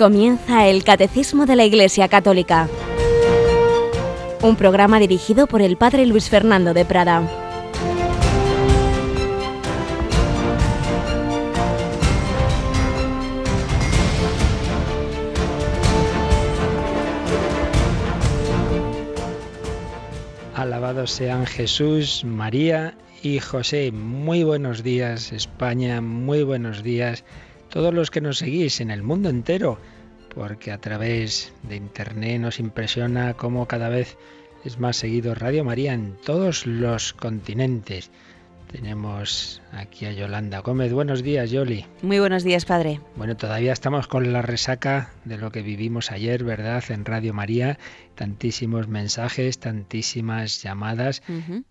Comienza el Catecismo de la Iglesia Católica, un programa dirigido por el Padre Luis Fernando de Prada. Alabados sean Jesús, María y José. Muy buenos días España, muy buenos días todos los que nos seguís en el mundo entero, porque a través de Internet nos impresiona cómo cada vez es más seguido Radio María en todos los continentes. Tenemos aquí a Yolanda Gómez. Buenos días, Yoli. Muy buenos días, padre. Bueno, todavía estamos con la resaca de lo que vivimos ayer, ¿verdad? En Radio María, tantísimos mensajes, tantísimas llamadas,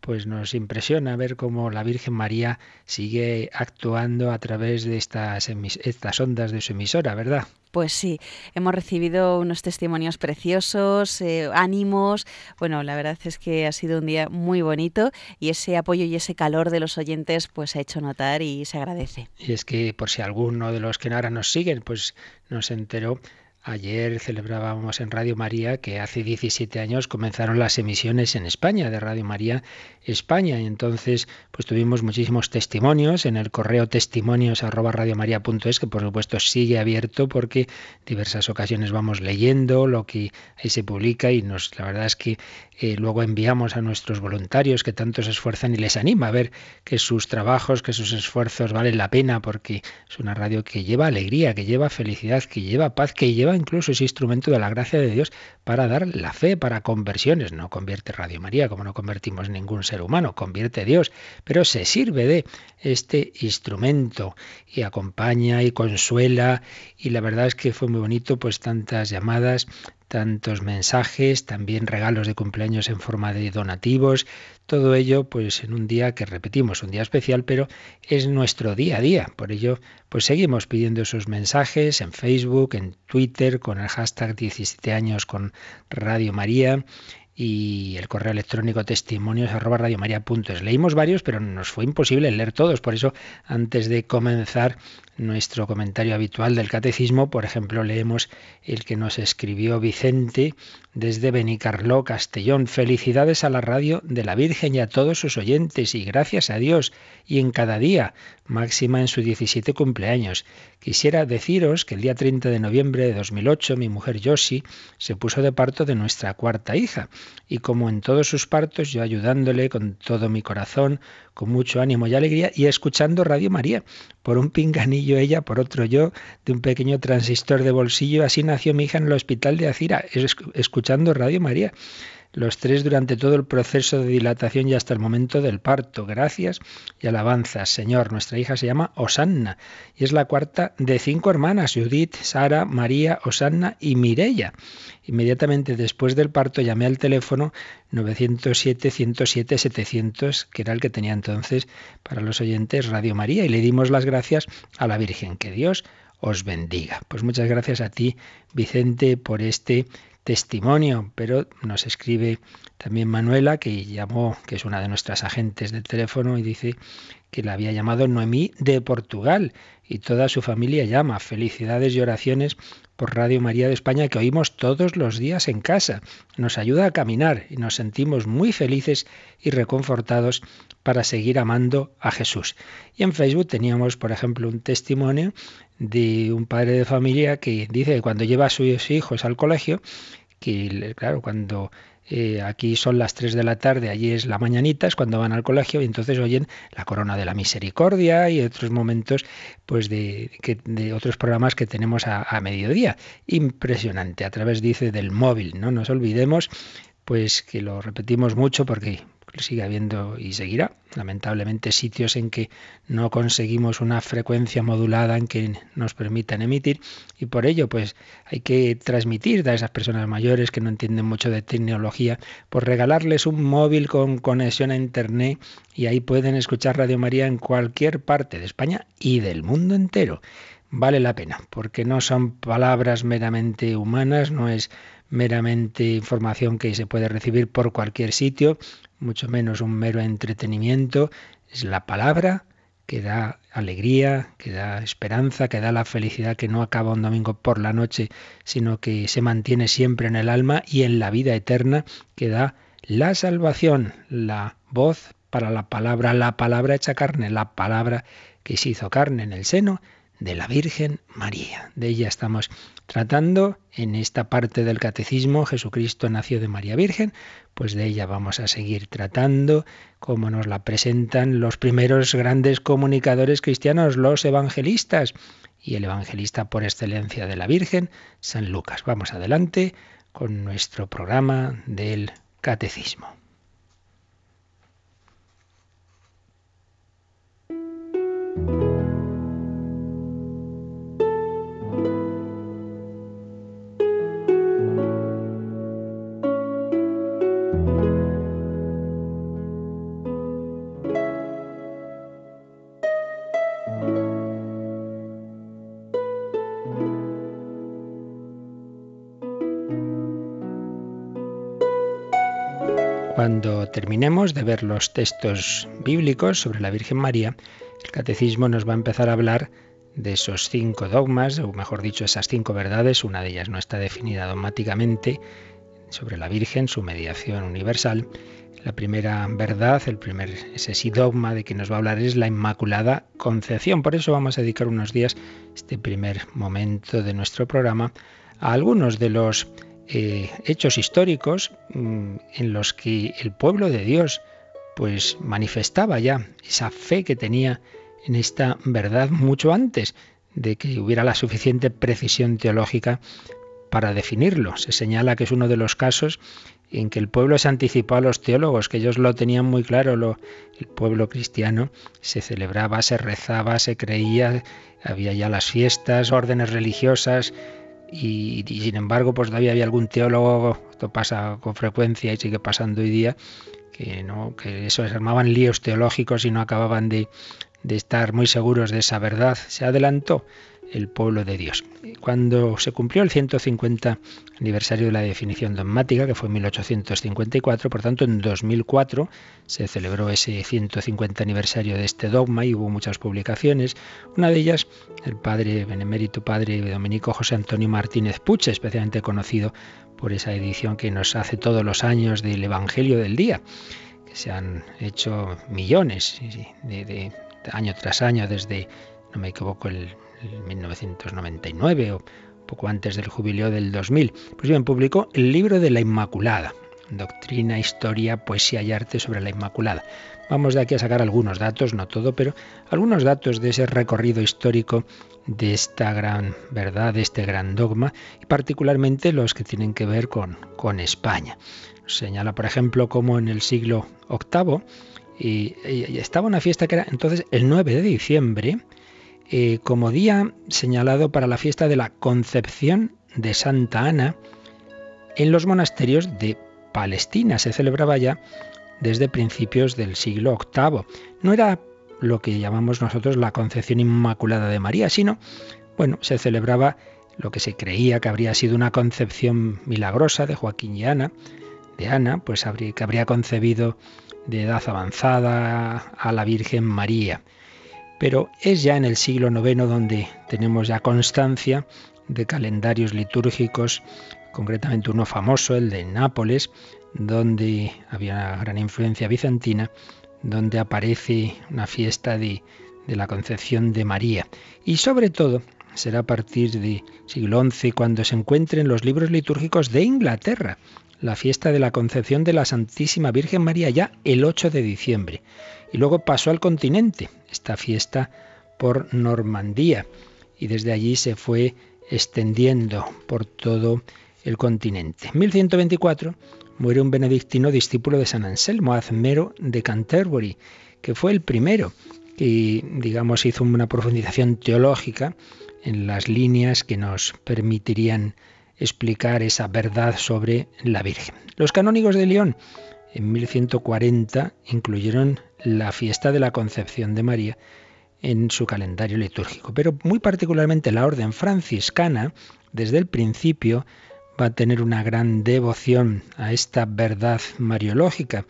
pues nos impresiona ver cómo la Virgen María sigue actuando a través de estas, estas ondas de su emisora, ¿verdad? Pues sí, hemos recibido unos testimonios preciosos, eh, ánimos. Bueno, la verdad es que ha sido un día muy bonito y ese apoyo y ese calor de los oyentes pues se ha hecho notar y se agradece. Y es que por si alguno de los que ahora nos siguen pues nos enteró Ayer celebrábamos en Radio María que hace 17 años comenzaron las emisiones en España de Radio María España y entonces pues tuvimos muchísimos testimonios en el correo testimonios que por supuesto sigue abierto porque diversas ocasiones vamos leyendo lo que ahí se publica y nos la verdad es que eh, luego enviamos a nuestros voluntarios que tanto se esfuerzan y les anima a ver que sus trabajos, que sus esfuerzos valen la pena porque es una radio que lleva alegría, que lleva felicidad, que lleva paz, que lleva incluso ese instrumento de la gracia de Dios para dar la fe, para conversiones. No convierte Radio María, como no convertimos ningún ser humano, convierte Dios, pero se sirve de este instrumento y acompaña y consuela. Y la verdad es que fue muy bonito pues tantas llamadas tantos mensajes, también regalos de cumpleaños en forma de donativos, todo ello pues en un día que repetimos, un día especial, pero es nuestro día a día. Por ello, pues seguimos pidiendo esos mensajes en Facebook, en Twitter, con el hashtag 17 años con Radio María y el correo electrónico testimonios arroba. Leímos varios, pero nos fue imposible leer todos. Por eso, antes de comenzar nuestro comentario habitual del catecismo, por ejemplo, leemos el que nos escribió Vicente desde Benicarló, Castellón. Felicidades a la radio de la Virgen y a todos sus oyentes y gracias a Dios y en cada día, máxima en su 17 cumpleaños. Quisiera deciros que el día 30 de noviembre de 2008 mi mujer Yoshi se puso de parto de nuestra cuarta hija y como en todos sus partos yo ayudándole con todo mi corazón, con mucho ánimo y alegría y escuchando Radio María, por un pinganillo ella, por otro yo, de un pequeño transistor de bolsillo, así nació mi hija en el hospital de Acira, escuchando Radio María los tres durante todo el proceso de dilatación y hasta el momento del parto. Gracias y alabanzas, Señor. Nuestra hija se llama Osanna y es la cuarta de cinco hermanas, Judith, Sara, María, Osanna y Mirella. Inmediatamente después del parto llamé al teléfono 907-107-700, que era el que tenía entonces para los oyentes Radio María, y le dimos las gracias a la Virgen. Que Dios os bendiga. Pues muchas gracias a ti, Vicente, por este testimonio, pero nos escribe también Manuela, que llamó, que es una de nuestras agentes de teléfono, y dice que la había llamado Noemí de Portugal y toda su familia llama. Felicidades y oraciones por Radio María de España que oímos todos los días en casa. Nos ayuda a caminar y nos sentimos muy felices y reconfortados para seguir amando a Jesús. Y en Facebook teníamos, por ejemplo, un testimonio de un padre de familia que dice que cuando lleva a sus hijos al colegio, que claro, cuando eh, aquí son las 3 de la tarde, allí es la mañanita, es cuando van al colegio y entonces oyen la corona de la misericordia y otros momentos pues de, de otros programas que tenemos a, a, mediodía. Impresionante, a través dice del móvil, no nos olvidemos pues que lo repetimos mucho porque sigue habiendo y seguirá, lamentablemente, sitios en que no conseguimos una frecuencia modulada en que nos permitan emitir y por ello pues hay que transmitir a esas personas mayores que no entienden mucho de tecnología, por regalarles un móvil con conexión a internet y ahí pueden escuchar Radio María en cualquier parte de España y del mundo entero. Vale la pena, porque no son palabras meramente humanas, no es meramente información que se puede recibir por cualquier sitio, mucho menos un mero entretenimiento, es la palabra que da alegría, que da esperanza, que da la felicidad que no acaba un domingo por la noche, sino que se mantiene siempre en el alma y en la vida eterna, que da la salvación, la voz para la palabra, la palabra hecha carne, la palabra que se hizo carne en el seno de la Virgen María. De ella estamos tratando en esta parte del catecismo, Jesucristo nació de María Virgen, pues de ella vamos a seguir tratando, como nos la presentan los primeros grandes comunicadores cristianos, los evangelistas, y el evangelista por excelencia de la Virgen, San Lucas. Vamos adelante con nuestro programa del catecismo. Terminemos de ver los textos bíblicos sobre la Virgen María, el catecismo nos va a empezar a hablar de esos cinco dogmas, o mejor dicho, esas cinco verdades. Una de ellas no está definida dogmáticamente sobre la Virgen, su mediación universal. La primera verdad, el primer ese sí dogma de que nos va a hablar es la Inmaculada Concepción. Por eso vamos a dedicar unos días, este primer momento de nuestro programa, a algunos de los eh, hechos históricos mm, en los que el pueblo de Dios pues manifestaba ya esa fe que tenía en esta verdad mucho antes de que hubiera la suficiente precisión teológica para definirlo. Se señala que es uno de los casos en que el pueblo se anticipó a los teólogos, que ellos lo tenían muy claro, lo, el pueblo cristiano se celebraba, se rezaba, se creía, había ya las fiestas, órdenes religiosas, y, sin embargo pues todavía había algún teólogo, esto pasa con frecuencia y sigue pasando hoy día, que no que eso se armaban líos teológicos y no acababan de, de estar muy seguros de esa verdad. Se adelantó el pueblo de Dios. Cuando se cumplió el 150 aniversario de la definición dogmática, que fue en 1854, por tanto en 2004 se celebró ese 150 aniversario de este dogma y hubo muchas publicaciones. Una de ellas, el padre benemérito padre dominico José Antonio Martínez Puche, especialmente conocido por esa edición que nos hace todos los años del Evangelio del Día, que se han hecho millones de año tras año desde, no me equivoco, el 1999 o poco antes del jubileo del 2000. Pues bien, publicó el libro de la Inmaculada, Doctrina, Historia, Poesía y Arte sobre la Inmaculada. Vamos de aquí a sacar algunos datos, no todo, pero algunos datos de ese recorrido histórico de esta gran verdad, de este gran dogma, y particularmente los que tienen que ver con, con España. Señala, por ejemplo, como en el siglo VIII y, estaba una fiesta que era entonces el 9 de diciembre, eh, como día señalado para la fiesta de la Concepción de Santa Ana en los monasterios de Palestina. Se celebraba ya desde principios del siglo VIII. No era lo que llamamos nosotros la Concepción Inmaculada de María, sino, bueno, se celebraba lo que se creía que habría sido una concepción milagrosa de Joaquín y Ana, de Ana, pues que habría concebido de edad avanzada a la Virgen María. Pero es ya en el siglo IX donde tenemos ya constancia de calendarios litúrgicos, concretamente uno famoso, el de Nápoles, donde había una gran influencia bizantina, donde aparece una fiesta de, de la concepción de María. Y sobre todo será a partir del siglo XI cuando se encuentren los libros litúrgicos de Inglaterra, la fiesta de la concepción de la Santísima Virgen María ya el 8 de diciembre y luego pasó al continente, esta fiesta por Normandía, y desde allí se fue extendiendo por todo el continente. En 1124 muere un benedictino discípulo de San Anselmo, Azmero de Canterbury, que fue el primero que, digamos, hizo una profundización teológica en las líneas que nos permitirían explicar esa verdad sobre la Virgen. Los canónigos de León en 1140 incluyeron la fiesta de la Concepción de María en su calendario litúrgico. Pero muy particularmente la orden franciscana, desde el principio, va a tener una gran devoción a esta verdad mariológica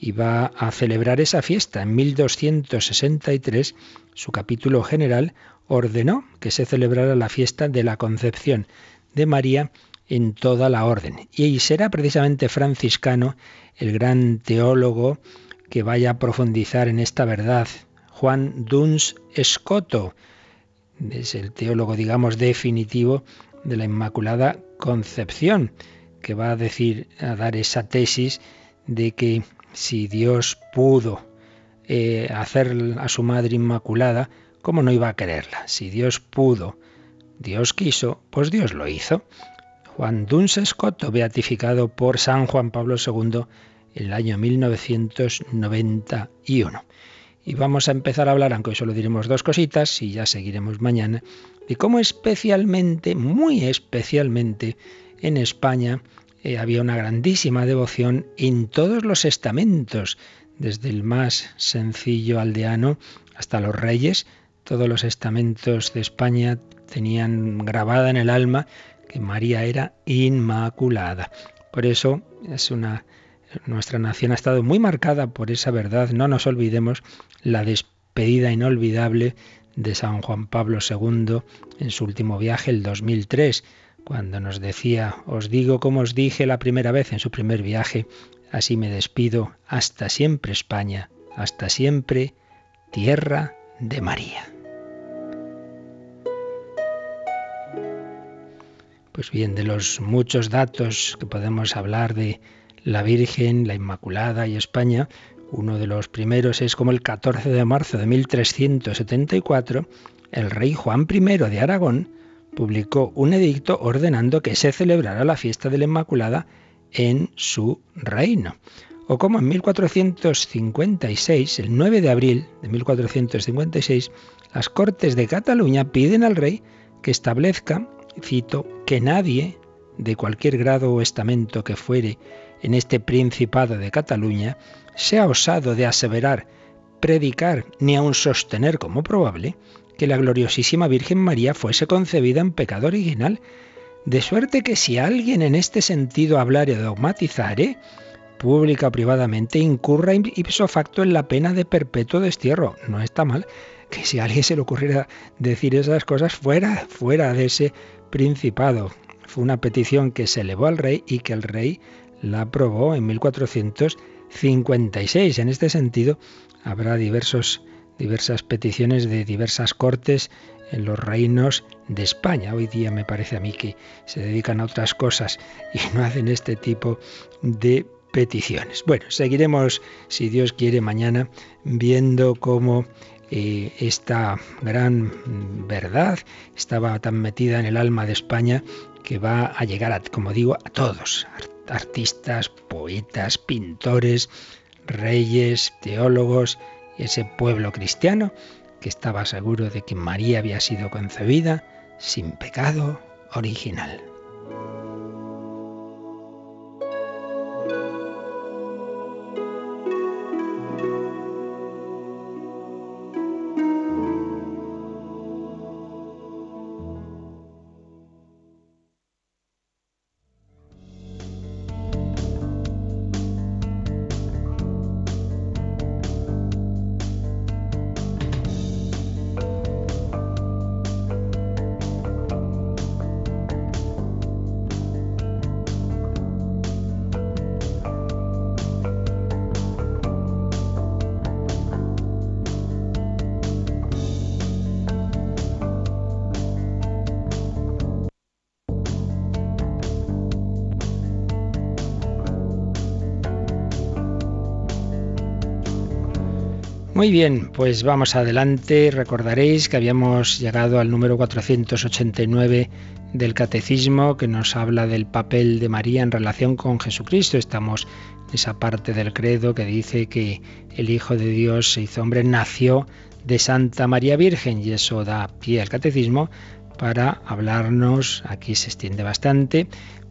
y va a celebrar esa fiesta. En 1263, su capítulo general ordenó que se celebrara la fiesta de la concepción de María en toda la orden. Y será precisamente franciscano el gran teólogo que vaya a profundizar en esta verdad. Juan Duns Escoto es el teólogo, digamos, definitivo de la Inmaculada Concepción, que va a decir, a dar esa tesis de que si Dios pudo eh, hacer a su madre inmaculada, ¿cómo no iba a quererla? Si Dios pudo, Dios quiso, pues Dios lo hizo. Juan Duns Escoto, beatificado por San Juan Pablo II en el año 1991. Y vamos a empezar a hablar, aunque solo diremos dos cositas y ya seguiremos mañana, de cómo especialmente, muy especialmente, en España eh, había una grandísima devoción en todos los estamentos, desde el más sencillo aldeano hasta los reyes. Todos los estamentos de España tenían grabada en el alma que María era inmaculada. Por eso es una nuestra nación ha estado muy marcada por esa verdad. No nos olvidemos la despedida inolvidable de San Juan Pablo II en su último viaje, el 2003, cuando nos decía, os digo como os dije la primera vez en su primer viaje, así me despido, hasta siempre España, hasta siempre tierra de María. Pues bien, de los muchos datos que podemos hablar de la Virgen, la Inmaculada y España, uno de los primeros es como el 14 de marzo de 1374, el rey Juan I de Aragón publicó un edicto ordenando que se celebrara la fiesta de la Inmaculada en su reino. O como en 1456, el 9 de abril de 1456, las Cortes de Cataluña piden al rey que establezca cito, que nadie, de cualquier grado o estamento que fuere en este Principado de Cataluña, sea osado de aseverar, predicar, ni aun sostener como probable que la gloriosísima Virgen María fuese concebida en pecado original, de suerte que si alguien en este sentido hablare o dogmatizare, pública o privadamente, incurra ipso facto en la pena de perpetuo destierro. No está mal que si a alguien se le ocurriera decir esas cosas fuera, fuera de ese principado. Fue una petición que se elevó al rey y que el rey la aprobó en 1456. En este sentido, habrá diversos, diversas peticiones de diversas cortes en los reinos de España. Hoy día me parece a mí que se dedican a otras cosas y no hacen este tipo de peticiones. Bueno, seguiremos, si Dios quiere, mañana viendo cómo eh, esta gran verdad estaba tan metida en el alma de España que va a llegar, como digo, a todos, artistas, poetas, pintores, reyes, teólogos, ese pueblo cristiano que estaba seguro de que María había sido concebida sin pecado original. Muy bien, pues vamos adelante. Recordaréis que habíamos llegado al número 489 del Catecismo que nos habla del papel de María en relación con Jesucristo. Estamos en esa parte del credo que dice que el Hijo de Dios se hizo hombre, nació de Santa María Virgen y eso da pie al Catecismo para hablarnos, aquí se extiende bastante,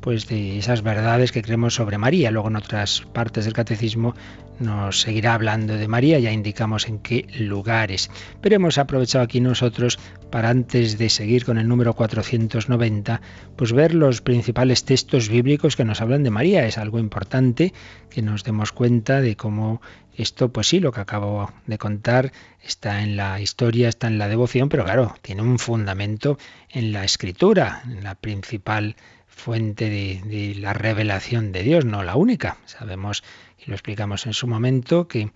pues de esas verdades que creemos sobre María. Luego en otras partes del catecismo nos seguirá hablando de María, ya indicamos en qué lugares. Pero hemos aprovechado aquí nosotros para antes de seguir con el número 490, pues ver los principales textos bíblicos que nos hablan de María. Es algo importante que nos demos cuenta de cómo esto, pues sí, lo que acabo de contar está en la historia, está en la devoción, pero claro, tiene un fundamento en la escritura, en la principal fuente de, la revelación de Dios, no la única. Sabemos, y lo explicamos en su momento, que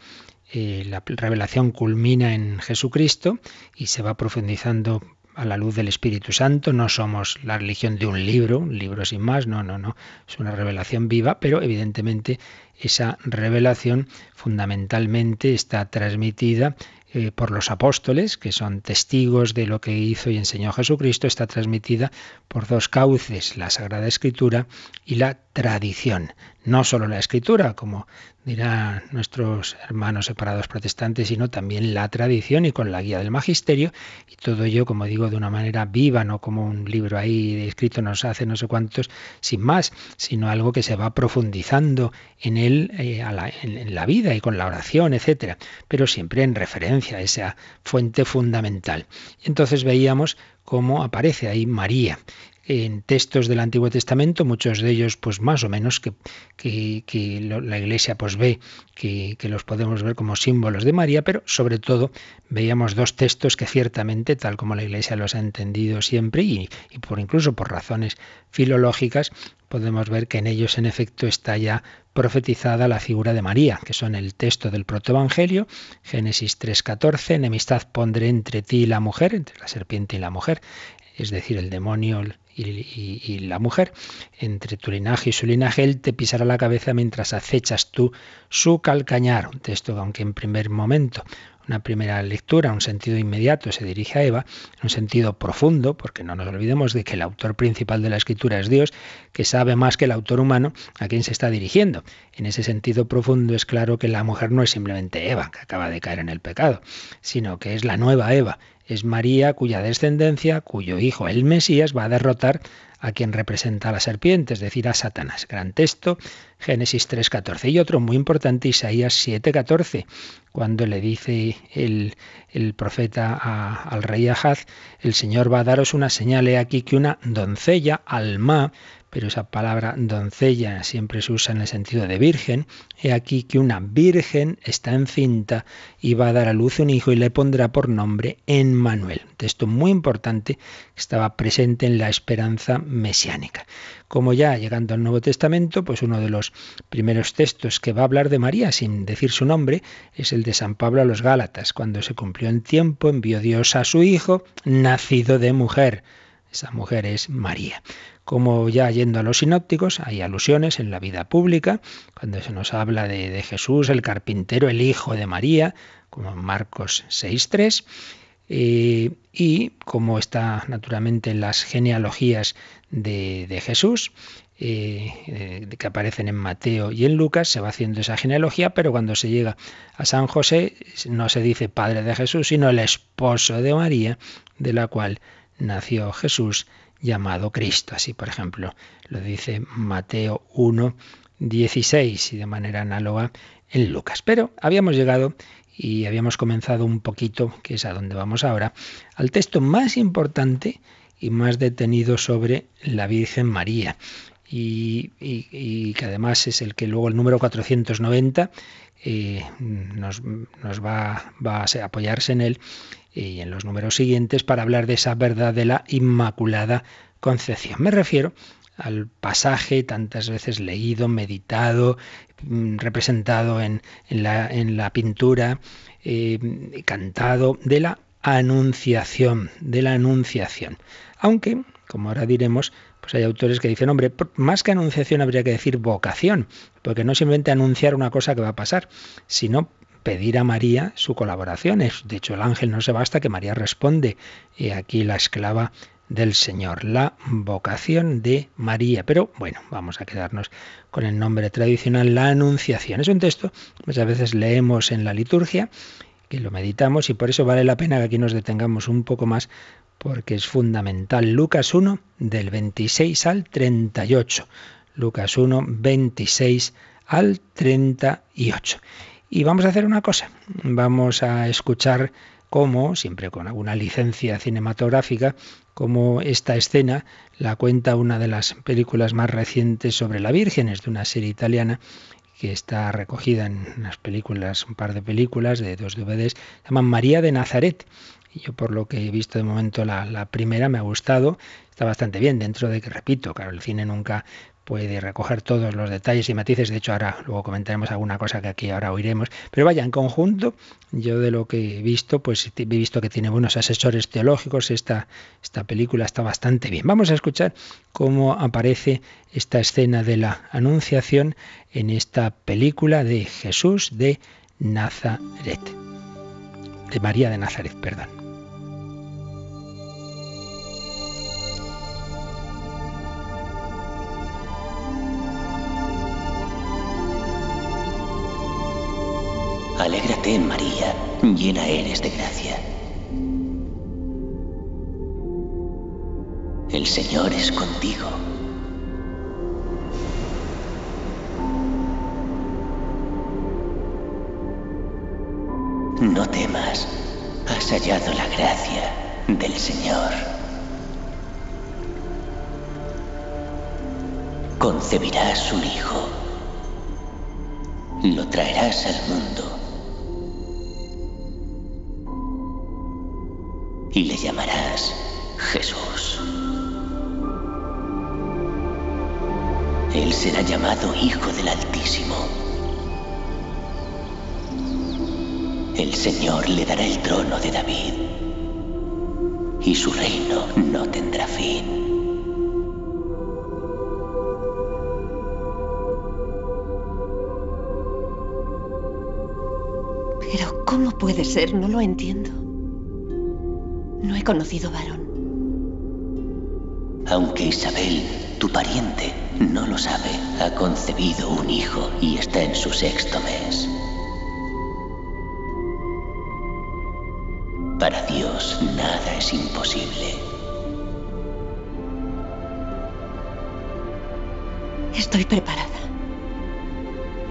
eh, la revelación culmina en Jesucristo y se va profundizando a la luz del Espíritu Santo. No somos la religión de un libro, un libro sin más, no, no, no. Es una revelación viva, pero evidentemente esa revelación fundamentalmente está transmitida eh, por los apóstoles, que son testigos de lo que hizo y enseñó Jesucristo, está transmitida por dos cauces, la Sagrada Escritura y la tradición. No solo la Escritura, como dirán nuestros hermanos separados protestantes, sino también la tradición y con la guía del magisterio, y todo ello, como digo, de una manera viva, no como un libro ahí escrito nos hace no sé cuántos, sin más, sino algo que se va profundizando en él, eh, en, la vida y con la oración, etcétera, pero siempre en referencia a esa fuente fundamental. Y entonces veíamos cómo aparece ahí María en textos del Antiguo Testamento, muchos de ellos pues más o menos que, que, la Iglesia pues ve que, que, los podemos ver como símbolos de María, pero sobre todo veíamos dos textos que ciertamente, tal como la Iglesia los ha entendido siempre y, por incluso por razones filológicas, podemos ver que en ellos en efecto está ya profetizada la figura de María, que son el texto del protoevangelio, Génesis 3:14, enemistad pondré entre ti y la mujer, entre la serpiente y la mujer, es decir, el demonio y, la mujer, entre tu linaje y su linaje, él te pisará la cabeza mientras acechas tú su calcañar. Un texto aunque en primer momento una primera lectura, un sentido inmediato, se dirige a Eva, un sentido profundo, porque no nos olvidemos de que el autor principal de la escritura es Dios, que sabe más que el autor humano a quien se está dirigiendo. En ese sentido profundo es claro que la mujer no es simplemente Eva, que acaba de caer en el pecado, sino que es la nueva Eva, es María cuya descendencia, cuyo hijo el Mesías va a derrotar a quien representa a la serpiente, es decir, a Satanás. Gran texto, Génesis 3.14. Y otro muy importante, Isaías 7.14, cuando le dice el, el profeta al rey Ahaz, el Señor va a daros una señal, he aquí que una doncella, Alma, pero esa palabra doncella siempre se usa en el sentido de virgen. He aquí que una virgen está encinta y va a dar a luz un hijo y le pondrá por nombre Emmanuel. texto muy importante que estaba presente en la esperanza mesiánica. Como ya llegando al Nuevo Testamento, pues uno de los primeros textos que va a hablar de María sin decir su nombre es el de San Pablo a los Gálatas. Cuando se cumplió el tiempo, envió Dios a su hijo, nacido de mujer. Esa mujer es María como ya yendo a los sinópticos, hay alusiones en la vida pública, cuando se nos habla de, Jesús, el carpintero, el hijo de María, como en Marcos 6.3, eh, y como está naturalmente en las genealogías de, Jesús, eh, eh, que aparecen en Mateo y en Lucas, se va haciendo esa genealogía, pero cuando se llega a San José no se dice padre de Jesús, sino el esposo de María, de la cual nació Jesús llamado Cristo. Así, por ejemplo, lo dice Mateo 1, 16 y de manera análoga en Lucas. Pero habíamos llegado y habíamos comenzado un poquito, que es a donde vamos ahora, al texto más importante y más detenido sobre la Virgen María. Y, que además es el que luego el número 490 eh, nos, nos va, va, a apoyarse en él y en los números siguientes para hablar de esa verdad de la Inmaculada Concepción. Me refiero al pasaje tantas veces leído, meditado, mm, representado en, la, en la, pintura, eh, cantado, de la anunciación, de la anunciación. Aunque, como ahora diremos, pues hay autores que dicen, hombre, más que anunciación habría que decir vocación, porque no simplemente anunciar una cosa que va a pasar, sino pedir a María su colaboración. De hecho, el ángel no se basta que María responde. Y aquí la esclava del Señor, la vocación de María. Pero bueno, vamos a quedarnos con el nombre tradicional, la Anunciación. Es un texto que muchas veces leemos en la liturgia, que lo meditamos y por eso vale la pena que aquí nos detengamos un poco más porque es fundamental. Lucas 1 del 26 al 38. Lucas 1, 26 al 38. Y vamos a hacer una cosa, vamos a escuchar cómo, siempre con alguna licencia cinematográfica, cómo esta escena la cuenta una de las películas más recientes sobre la Virgen, es de una serie italiana que está recogida en unas películas, un par de películas de dos DVDs, se llaman María de Nazaret. Yo por lo que he visto de momento la, la primera me ha gustado, está bastante bien, dentro de que, repito, claro, el cine nunca puede recoger todos los detalles y matices. De hecho, ahora luego comentaremos alguna cosa que aquí ahora oiremos. Pero vaya, en conjunto, yo de lo que he visto, pues he visto que tiene buenos asesores teológicos. Esta, esta película está bastante bien. Vamos a escuchar cómo aparece esta escena de la Anunciación en esta película de Jesús de Nazaret. De María de Nazaret, perdón. Alégrate, María, llena eres de gracia. El Señor es contigo. No temas, has hallado la gracia del Señor. Concebirás un hijo. Lo traerás al mundo y le llamarás Jesús. Él será llamado Hijo del Altísimo. El Señor le dará el trono de David y su reino no tendrá fin. Pero ¿cómo puede ser? No lo entiendo. No he conocido varón. Aunque Isabel, tu pariente, no lo sabe, ha concebido un hijo y está en su sexto mes. Para Dios nada es imposible. Estoy preparada.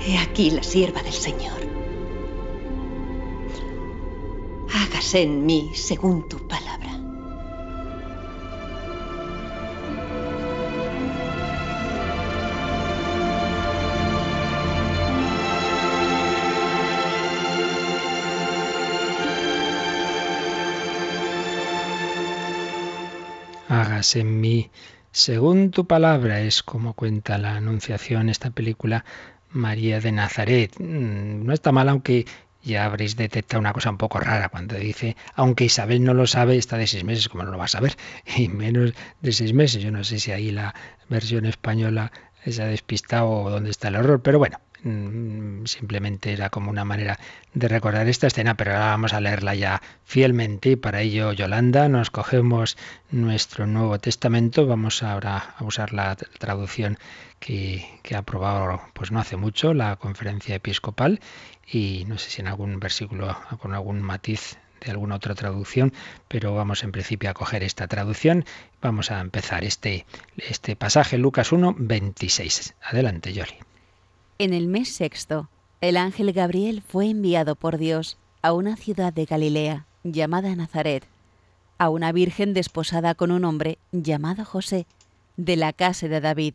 He aquí la sierva del Señor. Hágase en mí según tu palabra. En mí según tu palabra, es como cuenta la Anunciación, esta película María de Nazaret. Mm, no está mal, aunque ya habréis detectado una cosa un poco rara cuando dice, aunque Isabel no lo sabe, está de seis meses, como no lo va a saber, y menos de seis meses. Yo no sé si ahí la versión española se ha despistado o dónde está el error, pero bueno, simplemente era como una manera de recordar esta escena, pero ahora vamos a leerla ya fielmente y para ello, Yolanda, nos cogemos nuestro Nuevo Testamento, vamos ahora a usar la traducción que, que ha aprobado pues no hace mucho la conferencia episcopal y no sé si en algún versículo con algún matiz de alguna otra traducción, pero vamos en principio a coger esta traducción. Vamos a empezar este, este pasaje, Lucas 1, 26. Adelante, Yoli. En el mes sexto, el ángel Gabriel fue enviado por Dios a una ciudad de Galilea llamada Nazaret, a una virgen desposada con un hombre llamado José, de la casa de David.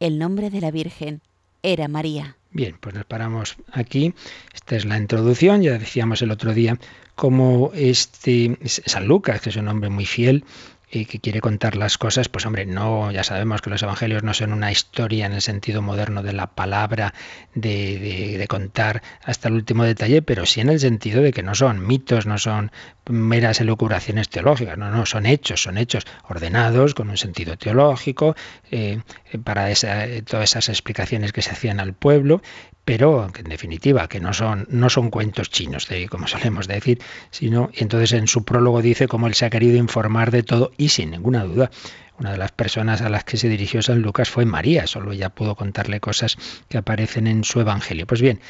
El nombre de la virgen era María. Bien, pues nos paramos aquí. Esta es la introducción. Ya decíamos el otro día cómo este San Lucas, que es un hombre muy fiel, y que quiere contar las cosas, pues hombre, no, ya sabemos que los evangelios no son una historia en el sentido moderno de la palabra, de, de, contar hasta el último detalle, pero sí en el sentido de que no son mitos, no son meras elucubraciones teológicas, no, no, son hechos, son hechos ordenados con un sentido teológico, eh, para esa, todas esas explicaciones que se hacían al pueblo, pero en definitiva que no son no son cuentos chinos de como solemos decir sino entonces en su prólogo dice cómo él se ha querido informar de todo y sin ninguna duda una de las personas a las que se dirigió San Lucas fue María, solo ella pudo contarle cosas que aparecen en su Evangelio. Pues bien,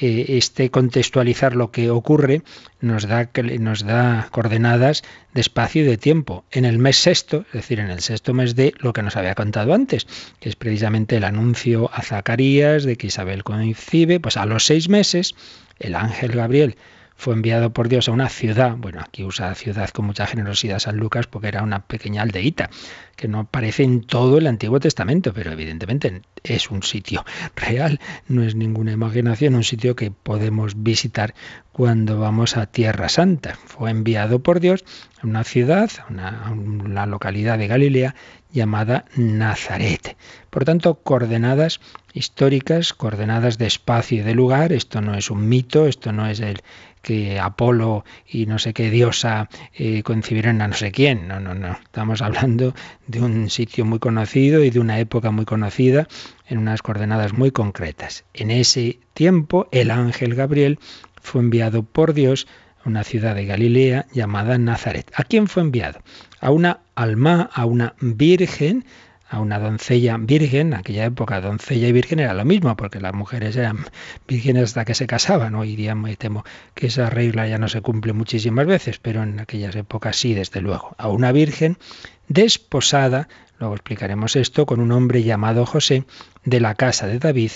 eh, este contextualizar lo que ocurre nos da, nos da coordenadas de espacio y de tiempo. En el mes sexto, es decir, en el sexto mes de lo que nos había contado antes, que es precisamente el anuncio a Zacarías de que Isabel coincide, pues a los seis meses el ángel Gabriel fue enviado por Dios a una ciudad, bueno, aquí usa ciudad con mucha generosidad San Lucas porque era una pequeña aldeíta, que no aparece en todo el Antiguo Testamento, pero evidentemente es un sitio real, no es ninguna imaginación, un sitio que podemos visitar cuando vamos a Tierra Santa. Fue enviado por Dios a una ciudad, a una, localidad de Galilea llamada Nazaret. Por tanto, coordenadas históricas, coordenadas de espacio y de lugar, esto no es un mito, esto no es el, que Apolo y no sé qué diosa eh, concibieron a no sé quién. No, no, no. Estamos hablando de un sitio muy conocido y de una época muy conocida en unas coordenadas muy concretas. En ese tiempo, el ángel Gabriel fue enviado por Dios a una ciudad de Galilea llamada Nazaret. ¿A quién fue enviado? A una alma, a una virgen, a una doncella virgen, en aquella época doncella y virgen era lo mismo, porque las mujeres eran vírgenes hasta que se casaban. Hoy día me temo que esa regla ya no se cumple muchísimas veces, pero en aquellas épocas sí, desde luego. A una virgen desposada, luego explicaremos esto, con un hombre llamado José, de la casa de David,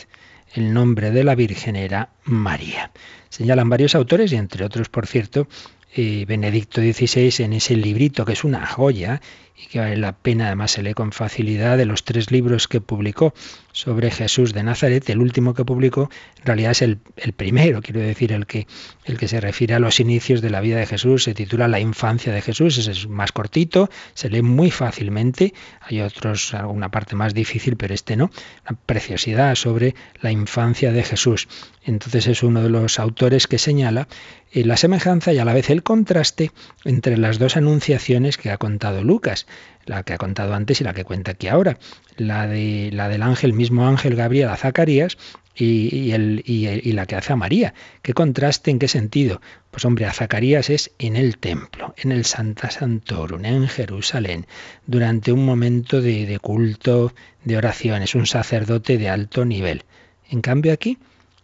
el nombre de la Virgen era María. Señalan varios autores, y entre otros, por cierto, eh, Benedicto XVI en ese librito que es una joya y que vale la pena, además se lee con facilidad, de los tres libros que publicó sobre Jesús de Nazaret, el último que publicó en realidad es el, primero, quiero decir, el que, el que se refiere a los inicios de la vida de Jesús, se titula La infancia de Jesús, ese es más cortito, se lee muy fácilmente, hay otros, alguna parte más difícil, pero este no, una preciosidad sobre la infancia de Jesús. Entonces es uno de los autores que señala eh, la semejanza y a la vez el contraste entre las dos anunciaciones que ha contado Lucas la que ha contado antes y la que cuenta aquí ahora, la, de, la del ángel, mismo ángel Gabriel a Zacarías y, el, y, la que hace a María. ¿Qué contraste? ¿En qué sentido? Pues hombre, a Zacarías es en el templo, en el Santa Santorum, en Jerusalén, durante un momento de, culto, de oración. Es un sacerdote de alto nivel. En cambio aquí,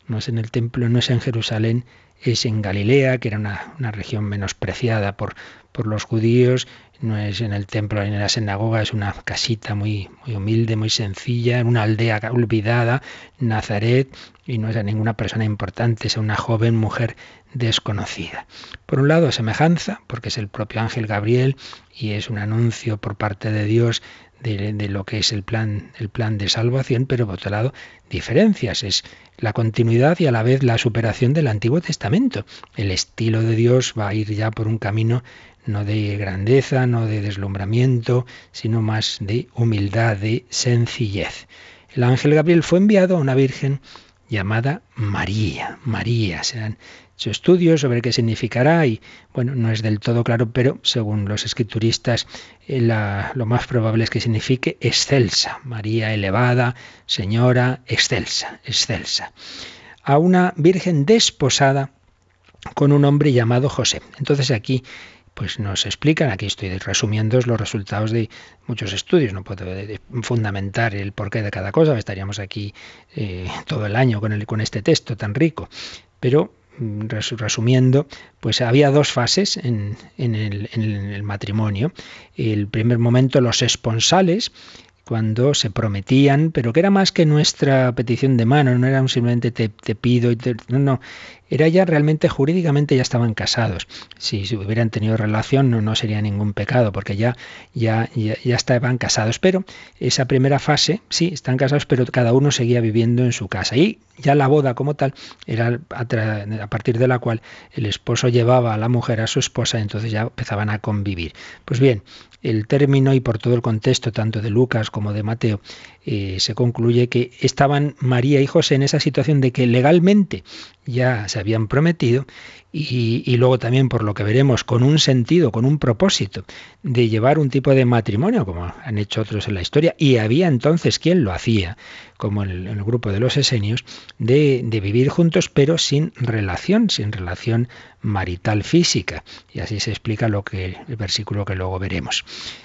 no es en el templo, no es en Jerusalén, es en Galilea, que era una, una región menospreciada por, por los judíos, no es en el templo ni en la sinagoga, es una casita muy, muy humilde, muy sencilla, en una aldea olvidada, Nazaret, y no es a ninguna persona importante, es una joven mujer desconocida. Por un lado, semejanza, porque es el propio ángel Gabriel y es un anuncio por parte de Dios de, de, lo que es el plan, el plan de salvación, pero por otro lado, diferencias. Es la continuidad y a la vez la superación del Antiguo Testamento. El estilo de Dios va a ir ya por un camino no de grandeza, no de deslumbramiento, sino más de humildad, de sencillez. El ángel Gabriel fue enviado a una virgen llamada María. María, se han hecho estudios sobre qué significará y bueno, no es del todo claro, pero según los escrituristas eh, lo más probable es que signifique excelsa, María elevada, señora, excelsa, excelsa. A una virgen desposada con un hombre llamado José. Entonces aquí pues nos explican, aquí estoy resumiendo los resultados de muchos estudios, no puedo fundamentar el porqué de cada cosa, estaríamos aquí eh, todo el año con, este texto tan rico, pero mm, resumiendo, pues había dos fases en, el, en, el, matrimonio. El primer momento, los esponsales, cuando se prometían, pero que era más que nuestra petición de mano, no era simplemente te, te pido, y te, no, no, era ya realmente jurídicamente ya estaban casados. Si, hubieran tenido relación no, sería ningún pecado, porque ya, ya, ya, estaban casados. Pero esa primera fase, sí, están casados, pero cada uno seguía viviendo en su casa. Y ya la boda como tal era a, partir de la cual el esposo llevaba a la mujer a su esposa, entonces ya empezaban a convivir. Pues bien, el término y por todo el contexto, tanto de Lucas como de Mateo, eh, se concluye que estaban María y José en esa situación de que legalmente ya se habían prometido y, luego también por lo que veremos con un sentido, con un propósito de llevar un tipo de matrimonio como han hecho otros en la historia y había entonces quien lo hacía como en el, grupo de los esenios, de, de, vivir juntos pero sin relación, sin relación marital física. Y así se explica lo que el versículo que luego veremos.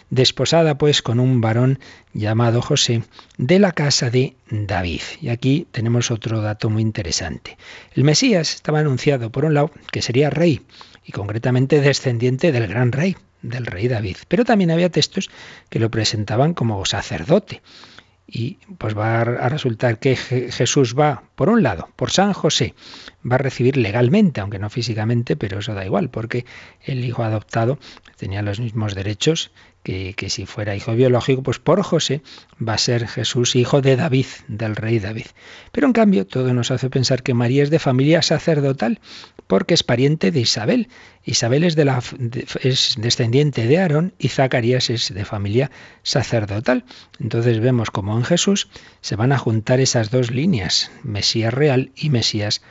Desposada pues con un varón llamado José de la casa de David. Y aquí tenemos otro dato muy interesante. El Mesías estaba anunciado por un lado que sería rey y concretamente descendiente del gran rey, del rey David. Pero también había textos que lo presentaban como sacerdote. Y pues va a resultar que Jesús va, por un lado, por San José, va a recibir legalmente, aunque no físicamente, pero eso da igual, porque el hijo adoptado tenía los mismos derechos que, si fuera hijo biológico, pues por José va a ser Jesús hijo de David, del rey David. Pero en cambio, todo nos hace pensar que María es de familia sacerdotal, porque es pariente de Isabel. Isabel es, de la, es descendiente de Aarón y Zacarías es de familia sacerdotal. Entonces vemos como en Jesús se van a juntar esas dos líneas, Mesías real y Mesías.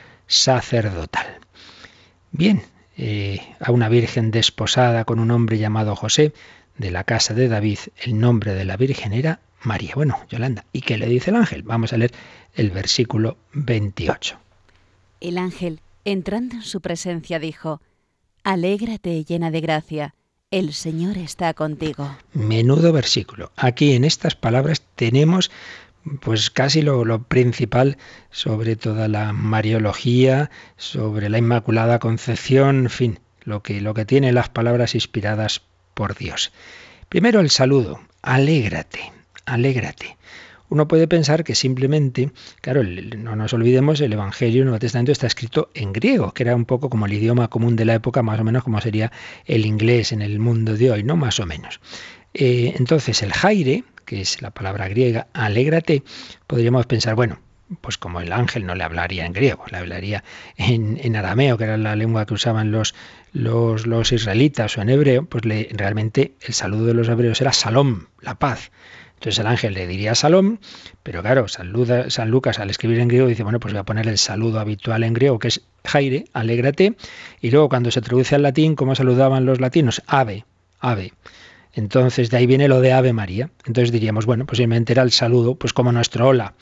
Bien, eh, a una virgen desposada con un hombre llamado José, de la casa de David, el nombre de la Virgen era María. Bueno, Yolanda, ¿y qué le dice el ángel? Vamos a leer el versículo 28. El ángel, entrando en su presencia, dijo, Alégrate llena de gracia, el Señor está contigo. Menudo versículo. Aquí en estas palabras tenemos pues casi lo, lo, principal sobre toda la mariología, sobre la Inmaculada Concepción, en fin, lo que, lo que tiene las palabras inspiradas por Dios. Primero el saludo, alégrate, alégrate. Uno puede pensar que simplemente, claro, no nos olvidemos, el Evangelio, el Nuevo Testamento está escrito en griego, que era un poco como el idioma común de la época, más o menos como sería el inglés en el mundo de hoy, ¿no? Más o menos. Eh, entonces el jaire, que es la palabra griega, alégrate, podríamos pensar, bueno, pues como el ángel no le hablaría en griego, le hablaría en, arameo, que era la lengua que usaban los, los, israelitas o en hebreo, pues le, realmente el saludo de los hebreos era salom, la paz. Entonces el ángel le diría salom, pero claro, saluda, San Lucas al escribir en griego dice, bueno, pues voy a poner el saludo habitual en griego, que es jaire, alégrate, y luego cuando se traduce al latín, ¿cómo saludaban los latinos? Ave, ave. Entonces de ahí viene lo de Ave María. Entonces diríamos, bueno, posiblemente era el saludo, pues como nuestro hola.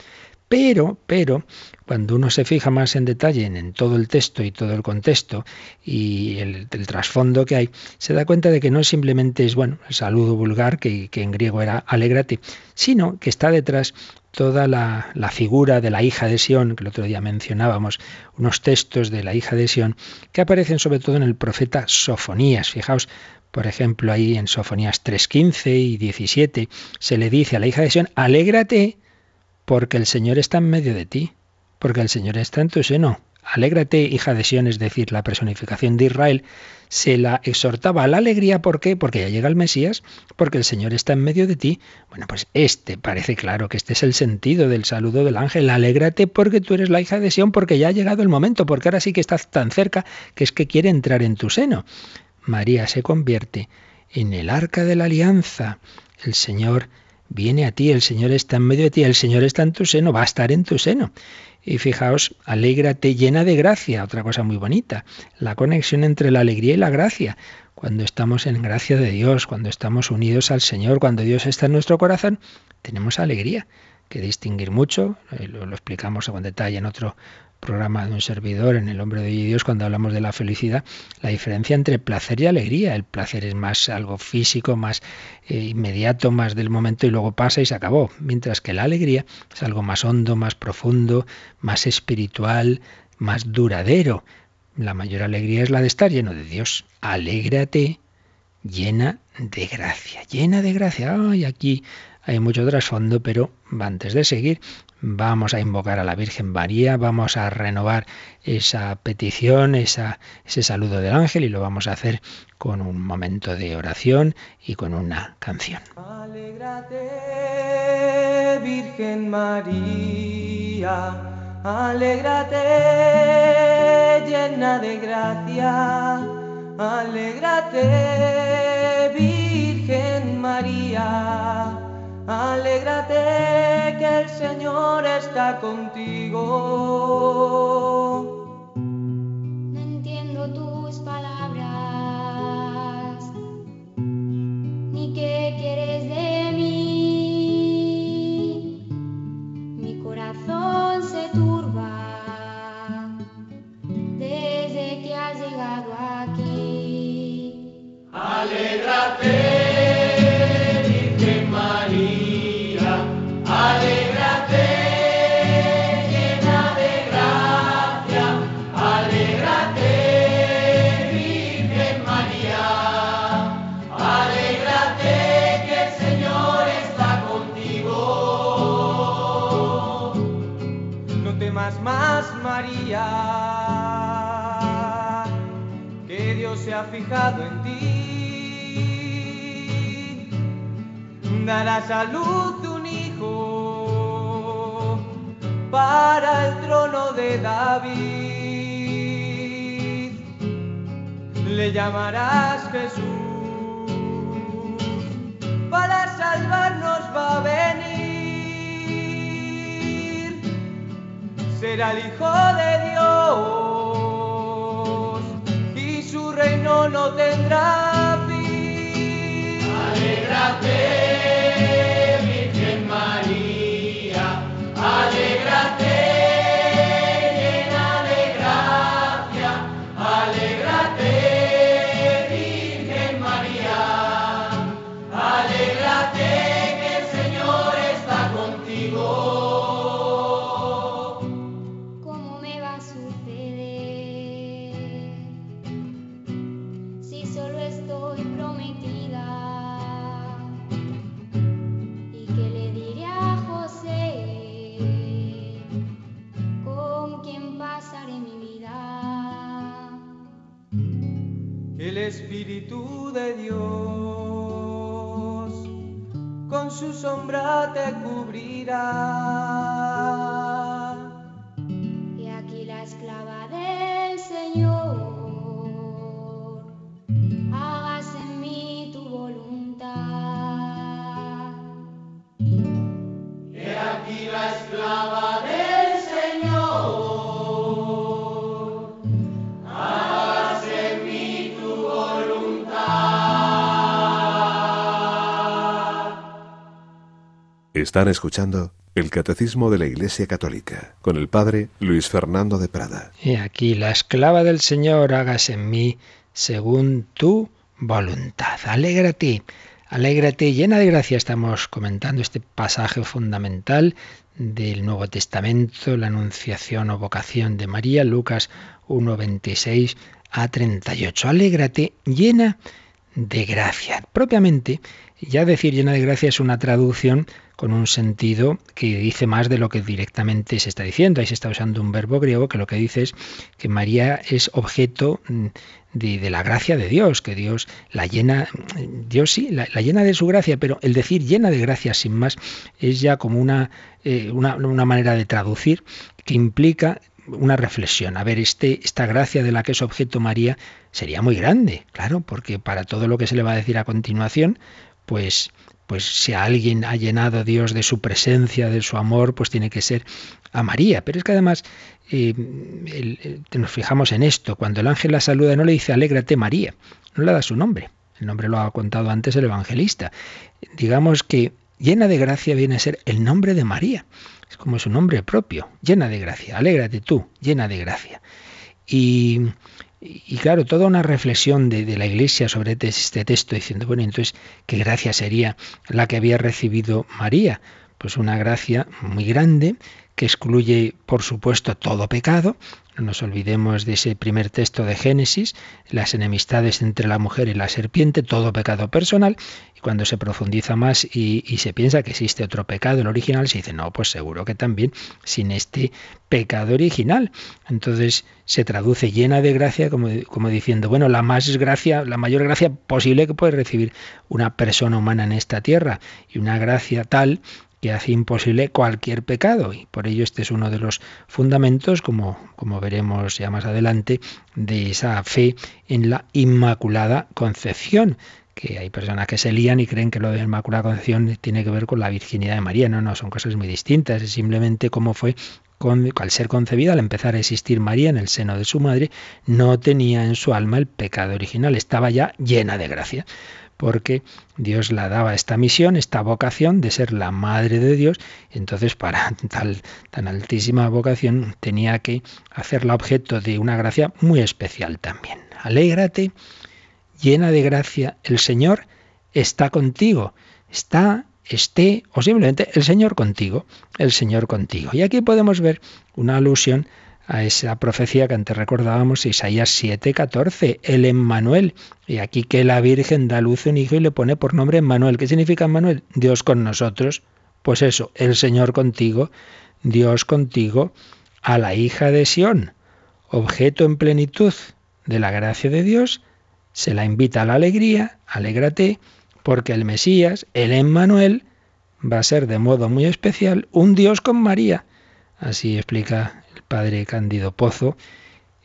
Pero, pero, cuando uno se fija más en detalle en, todo el texto y todo el contexto y el, trasfondo que hay, se da cuenta de que no simplemente es, bueno, el saludo vulgar, que, en griego era alégrate, sino que está detrás toda la, la, figura de la hija de Sión, que el otro día mencionábamos, unos textos de la hija de Sión, que aparecen sobre todo en el profeta Sofonías. Fijaos, por ejemplo, ahí en Sofonías 3.15 y 17, se le dice a la hija de Sión, alégrate porque el Señor está en medio de ti, porque el Señor está en tu seno. Alégrate, hija de Sion, es decir, la personificación de Israel, se la exhortaba a la alegría, ¿por qué? Porque ya llega el Mesías, porque el Señor está en medio de ti. Bueno, pues este parece claro que este es el sentido del saludo del ángel. Alégrate porque tú eres la hija de Sion, porque ya ha llegado el momento, porque ahora sí que estás tan cerca que es que quiere entrar en tu seno. María se convierte en el arca de la alianza. El Señor viene a ti, el Señor está en medio de ti, el Señor está en tu seno, va a estar en tu seno. Y fijaos, alégrate llena de gracia, otra cosa muy bonita, la conexión entre la alegría y la gracia. Cuando estamos en gracia de Dios, cuando estamos unidos al Señor, cuando Dios está en nuestro corazón, tenemos alegría que distinguir mucho, eh, lo, lo explicamos con detalle en otro programa de un servidor en El hombre de Dios cuando hablamos de la felicidad, la diferencia entre placer y alegría. El placer es más algo físico, más eh, inmediato, más del momento y luego pasa y se acabó. Mientras que la alegría es algo más hondo, más profundo, más espiritual, más duradero. La mayor alegría es la de estar lleno de Dios. Alégrate llena de gracia, llena de gracia. Ay, aquí hay mucho trasfondo, pero antes de seguir, vamos a invocar a la Virgen María, vamos a renovar esa petición, ese saludo del ángel y lo vamos a hacer con un momento de oración y con una canción. Alégrate, Virgen María, alégrate, llena de gracia, alégrate, Virgen María alégrate que el Señor está contigo. No entiendo tus palabras, ni qué quieres de mí. Mi corazón se turba desde que has llegado aquí. Alégrate. Fijado en ti. Darás a luz un hijo para el trono de David. Le llamarás Jesús. Para salvarnos va a venir. Será el Hijo de Dios reino no tendrá fin. Alégrate. Su sombra te cubrirá. Y aquí la esclava del Señor, hágase en mí tu voluntad. Y aquí la esclava del Están escuchando el Catecismo de la Iglesia Católica con el Padre Luis Fernando de Prada. Y aquí la esclava del Señor hágase en mí según tu voluntad. Alégrate, alégrate, llena de gracia. Estamos comentando este pasaje fundamental del Nuevo Testamento, la Anunciación o Vocación de María, Lucas 1, 26 a 38. Alégrate, llena de gracia. Propiamente, ya decir llena de gracia es una traducción con un sentido que dice más de lo que directamente se está diciendo. Ahí se está usando un verbo griego que lo que dice es que María es objeto mm, de, la gracia de Dios, que Dios la llena, Dios sí, la, llena de su gracia, pero el decir llena de gracia sin más es ya como una, eh, una, una manera de traducir que implica una reflexión. A ver, este, esta gracia de la que es objeto María sería muy grande, claro, porque para todo lo que se le va a decir a continuación, pues pues si a alguien ha llenado a Dios de su presencia, de su amor, pues tiene que ser a María. Pero es que además eh, nos fijamos en esto. Cuando el ángel la saluda no le dice alégrate María, no le da su nombre. El nombre lo ha contado antes el evangelista. Digamos que llena de gracia viene a ser el nombre de María. Es como su nombre propio, llena de gracia. Alégrate tú, llena de gracia. Y y claro, toda una reflexión de, la Iglesia sobre este, este texto, diciendo, bueno, entonces, ¿qué gracia sería la que había recibido María? Pues una gracia muy grande que excluye, por supuesto, todo pecado. No nos olvidemos de ese primer texto de Génesis, las enemistades entre la mujer y la serpiente, todo pecado personal. Y cuando se profundiza más y, se piensa que existe otro pecado, el original, se dice, no, pues seguro que también sin este pecado original. Entonces se traduce llena de gracia como, como diciendo, bueno, la más gracia, la mayor gracia posible que puede recibir una persona humana en esta tierra y una gracia tal que hace imposible cualquier pecado. Y por ello este es uno de los fundamentos, como, como veremos ya más adelante, de esa fe en la Inmaculada Concepción que hay personas que se lían y creen que lo de la Inmaculada Concepción tiene que ver con la virginidad de María. No, no, son cosas muy distintas. Es simplemente cómo fue al ser concebida, al empezar a existir María en el seno de su madre, no tenía en su alma el pecado original, estaba ya llena de gracia. Porque Dios la daba esta misión, esta vocación de ser la madre de Dios, entonces para tal tan altísima vocación tenía que hacerla objeto de una gracia muy especial también. Alégrate, llena de gracia, el Señor está contigo, está esté o simplemente el Señor contigo, el Señor contigo. Y aquí podemos ver una alusión a esa profecía que antes recordábamos, Isaías 7:14, el Emmanuel. Y aquí que la Virgen da luz a un hijo y le pone por nombre Emmanuel. ¿Qué significa Emmanuel? Dios con nosotros. Pues eso, el Señor contigo, Dios contigo, a la hija de Sión, objeto en plenitud de la gracia de Dios, se la invita a la alegría, alégrate, porque el Mesías, el Emmanuel, va a ser de modo muy especial un Dios con María. Así explica padre Cándido Pozo,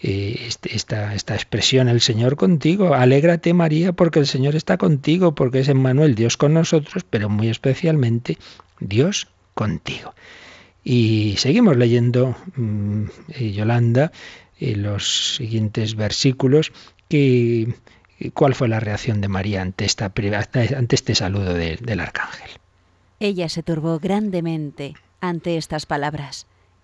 eh, este, esta, expresión, el Señor contigo, alégrate María porque el Señor está contigo, porque es Emmanuel, Dios con nosotros, pero muy especialmente Dios contigo. Y seguimos leyendo, mm, eh, Yolanda, eh, los siguientes versículos, ¿cuál fue la reacción de María ante este saludo del arcángel? Ella se turbó grandemente ante estas palabras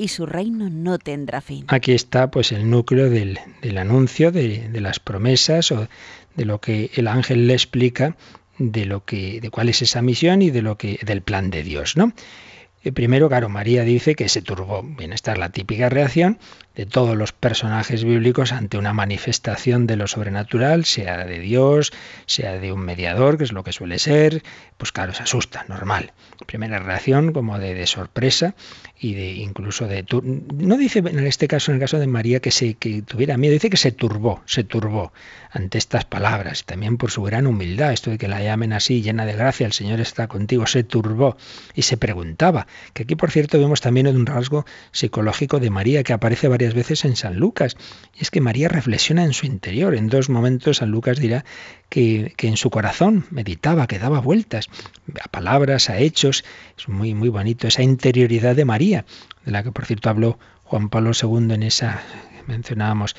y su reino no tendrá fin. Aquí está pues el núcleo del, anuncio, de, de, las promesas o de lo que el ángel le explica de lo que, de cuál es esa misión y de lo que, del plan de Dios, ¿no? Eh, primero, claro, María dice que se turbó. Bien, esta es la típica reacción de todos los personajes bíblicos ante una manifestación de lo sobrenatural, sea de Dios, sea de un mediador, que es lo que suele ser, pues claro, se asusta, normal. Primera reacción como de, sorpresa y de incluso de... No dice en este caso, en el caso de María, que, se, que tuviera miedo, dice que se turbó, se turbó ante estas palabras, también por su gran humildad, esto de que la llamen así, llena de gracia, el Señor está contigo, se turbó y se preguntaba, que aquí por cierto vemos también un rasgo psicológico de María que aparece varias veces en San Lucas. Y es que María reflexiona en su interior. En dos momentos San Lucas dirá que, en su corazón meditaba, que daba vueltas a palabras, a hechos. Es muy, muy bonito esa interioridad de María, de la que por cierto habló Juan Pablo II en esa, mencionábamos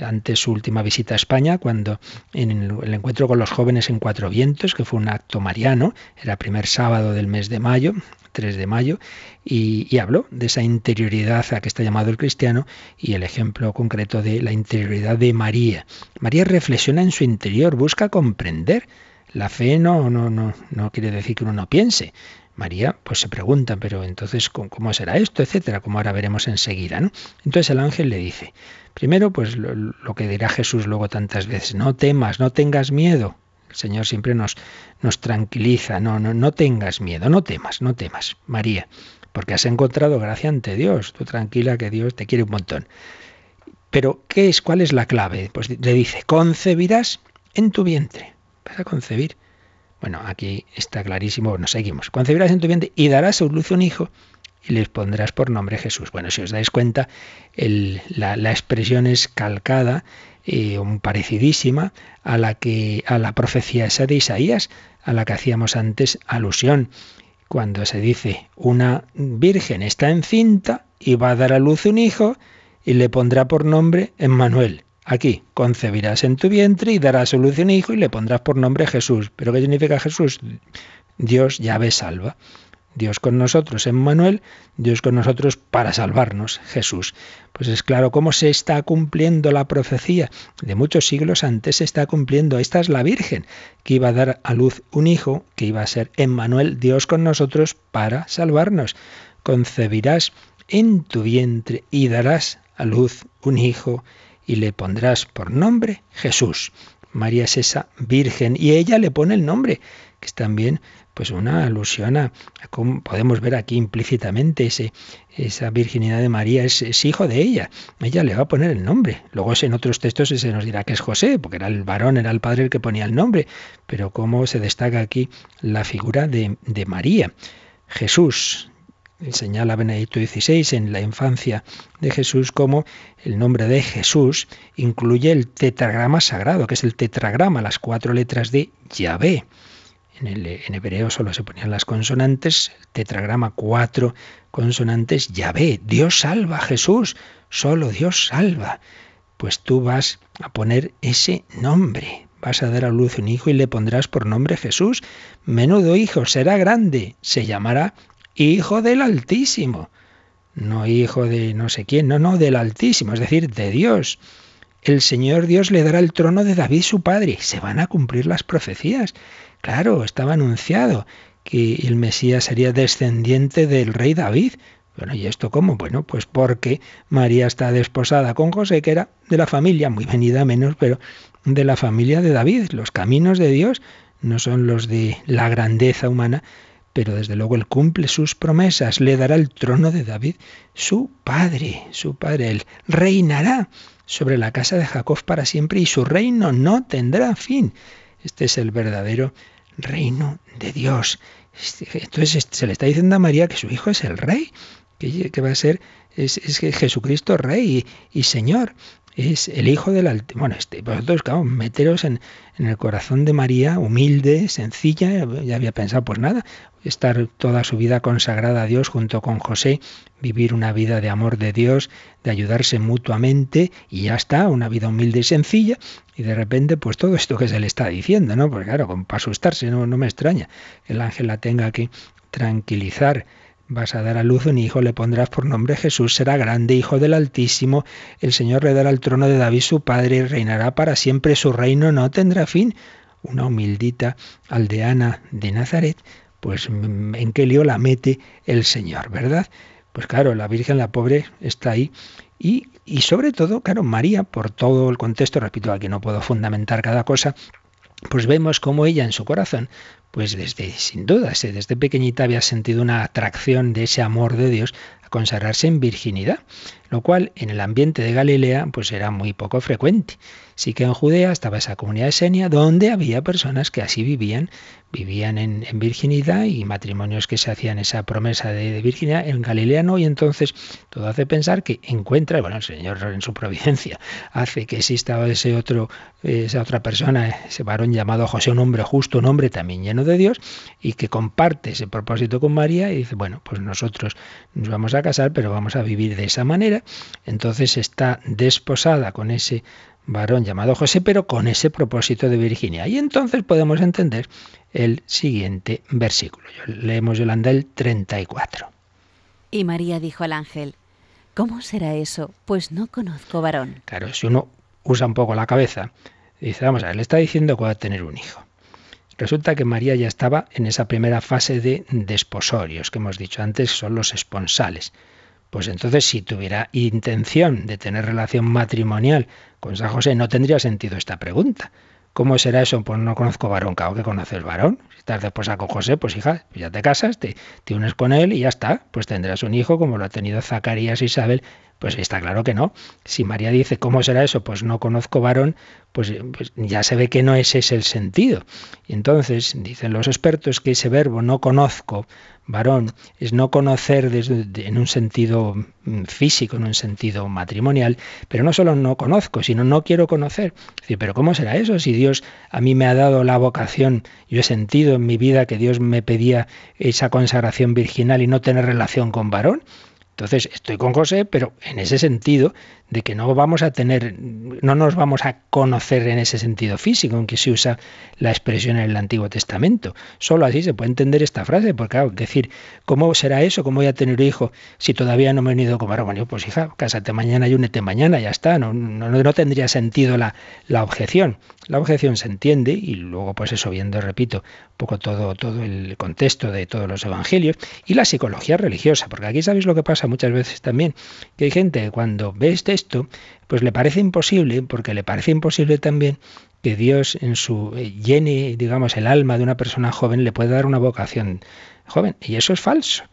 ante su última visita a España, cuando en el encuentro con los jóvenes en Cuatro Vientos, que fue un acto mariano, era primer sábado del mes de mayo, 3 de mayo, y, habló de esa interioridad a que está llamado el cristiano y el ejemplo concreto de la interioridad de María. María reflexiona en su interior, busca comprender. La fe no, no, no, no quiere decir que uno no piense. María pues se pregunta, pero entonces ¿cómo será esto? etcétera, como ahora veremos enseguida. ¿no? Entonces el ángel le dice, primero pues lo, que dirá Jesús luego tantas veces, no temas, no tengas miedo, el Señor siempre nos, nos tranquiliza, no, no, no tengas miedo, no temas, no temas, María, porque has encontrado gracia ante Dios, tú tranquila que Dios te quiere un montón. Pero, ¿qué es? ¿Cuál es la clave? Pues le dice, concebirás en tu vientre. Vas a concebir. Bueno, aquí está clarísimo, bueno, seguimos. Concebirás en tu vientre y darás a luz un hijo y les pondrás por nombre Jesús. Bueno, si os dais cuenta, la, expresión es calcada eh, parecidísima a la que a la profecía esa de Isaías, a la que hacíamos antes alusión, cuando se dice una virgen está encinta y va a dar a luz un hijo y le pondrá por nombre Emmanuel. Aquí, concebirás en tu vientre y darás a luz un hijo y le pondrás por nombre Jesús. ¿Pero qué significa Jesús? Dios ya ve salva. Dios con nosotros, Emmanuel, Dios con nosotros para salvarnos, Jesús. Pues es claro cómo se está cumpliendo la profecía de muchos siglos antes, se está cumpliendo. Esta es la Virgen que iba a dar a luz un hijo, que iba a ser Emmanuel, Dios con nosotros para salvarnos. Concebirás en tu vientre y darás a luz un hijo y le pondrás por nombre Jesús. María es esa Virgen y ella le pone el nombre, es también pues una alusión a, cómo podemos ver aquí implícitamente ese, esa virginidad de María es, hijo de ella. Ella le va a poner el nombre. Luego en otros textos se nos dirá que es José, porque era el varón, era el padre el que ponía el nombre. Pero cómo se destaca aquí la figura de, de María. Jesús. Señala Benedicto XVI en la infancia de Jesús como el nombre de Jesús incluye el tetragrama sagrado, que es el tetragrama, las cuatro letras de Yahvé. En, hebreo solo se ponían las consonantes, tetragrama cuatro consonantes, Yahvé, Dios salva, Jesús, solo Dios salva. Pues tú vas a poner ese nombre, vas a dar a luz un hijo y le pondrás por nombre Jesús. Menudo hijo, será grande, se llamará Hijo del Altísimo. No hijo de no sé quién, no, no, del Altísimo, es decir, de Dios. El Señor Dios le dará el trono de David su padre. Se van a cumplir las profecías. Claro, estaba anunciado que el Mesías sería descendiente del rey David. Bueno, ¿y esto cómo? Bueno, pues porque María está desposada con José, que era de la familia, muy venida menos, pero de la familia de David. Los caminos de Dios no son los de la grandeza humana, pero desde luego él cumple sus promesas, le dará el trono de David, su padre, su padre, él reinará sobre la casa de Jacob para siempre y su reino no tendrá fin. Este es el verdadero reino de Dios. Entonces se le está diciendo a María que su hijo es el rey, que, va a ser, es, es Jesucristo rey y Señor es el Hijo del Altísimo. Bueno, este, vosotros, claro, meteros en, en, el corazón de María, humilde, sencilla, ya había pensado, pues nada, estar toda su vida consagrada a Dios junto con José, vivir una vida de amor de Dios, de ayudarse mutuamente, y ya está, una vida humilde y sencilla, y de repente, pues todo esto que se le está diciendo, ¿no? Porque claro, para asustarse, no, no me extraña que el ángel la tenga que tranquilizar Vas a dar a luz un hijo, le pondrás por nombre Jesús, será grande, hijo del Altísimo, el Señor le dará el trono de David su padre y reinará para siempre, su reino no tendrá fin. Una humildita aldeana de Nazaret, pues en qué lío la mete el Señor, ¿verdad? Pues claro, la Virgen, la pobre, está ahí. Y, y sobre todo, claro, María, por todo el contexto, repito, aquí no puedo fundamentar cada cosa, pues vemos cómo ella en su corazón pues desde, sin duda, desde pequeñita había sentido una atracción de ese amor de Dios a consagrarse en virginidad, lo cual en el ambiente de Galilea pues era muy poco frecuente. Sí que en Judea estaba esa comunidad de Senia donde había personas que así vivían, vivían en, virginidad y matrimonios que se hacían esa promesa de, virginidad. En Galilea no, y entonces todo hace pensar que encuentra, bueno, el Señor en su providencia hace que exista ese otro, esa otra persona, ese varón llamado José, un hombre justo, un hombre también lleno de Dios, y que comparte ese propósito con María y dice, bueno, pues nosotros nos vamos a casar, pero vamos a vivir de esa manera. Entonces está desposada con ese varón llamado José, pero con ese propósito de Virginia. Y entonces podemos entender el siguiente versículo. Leemos Yolanda el 34. Y María dijo al ángel, ¿cómo será eso? Pues no conozco varón. Claro, si uno usa un poco la cabeza, dice, vamos a ver, le está diciendo que va a tener un hijo. Resulta que María ya estaba en esa primera fase de desposorios, que hemos dicho antes, son los esponsales. Pues entonces, si tuviera intención de tener relación matrimonial con San José, no tendría sentido esta pregunta. ¿Cómo será eso? Pues no conozco varón, claro que conoces varón. Si estás después con José, pues hija, pues ya te casas, te, unes con él y ya está. Pues tendrás un hijo como lo ha tenido Zacarías y Isabel. Pues está claro que no. Si María dice, ¿cómo será eso? Pues no conozco varón, pues, pues ya se ve que no ese es el sentido. Y entonces dicen los expertos que ese verbo no conozco varón es no conocer desde, en un sentido mm, físico, en un sentido matrimonial, pero no solo no conozco, sino no quiero conocer. decir, pero ¿cómo será eso si Dios a mí me ha dado la vocación, yo he sentido en mi vida que Dios me pedía esa consagración virginal y no tener relación con varón? Entonces estoy con José, pero en ese sentido de que no vamos a tener, no nos vamos a conocer en ese sentido físico, en que se usa la expresión en el Antiguo Testamento. Solo así se puede entender esta frase, porque claro, decir, ¿cómo será eso? ¿Cómo voy a tener hijo si todavía no me he unido con varón? Bueno, pues hija, cásate mañana y únete mañana, ya está, no, no, no tendría sentido la, la objeción. La objeción se entiende y luego pues eso viendo, repito, un poco todo, todo el contexto de todos los evangelios y la psicología religiosa, porque aquí sabéis lo que pasa muchas veces también, que hay gente cuando ve este esto, pues le parece imposible, porque le parece imposible también que Dios en su eh, llene, digamos, el alma de una persona joven le pueda dar una vocación joven. Y eso es falso.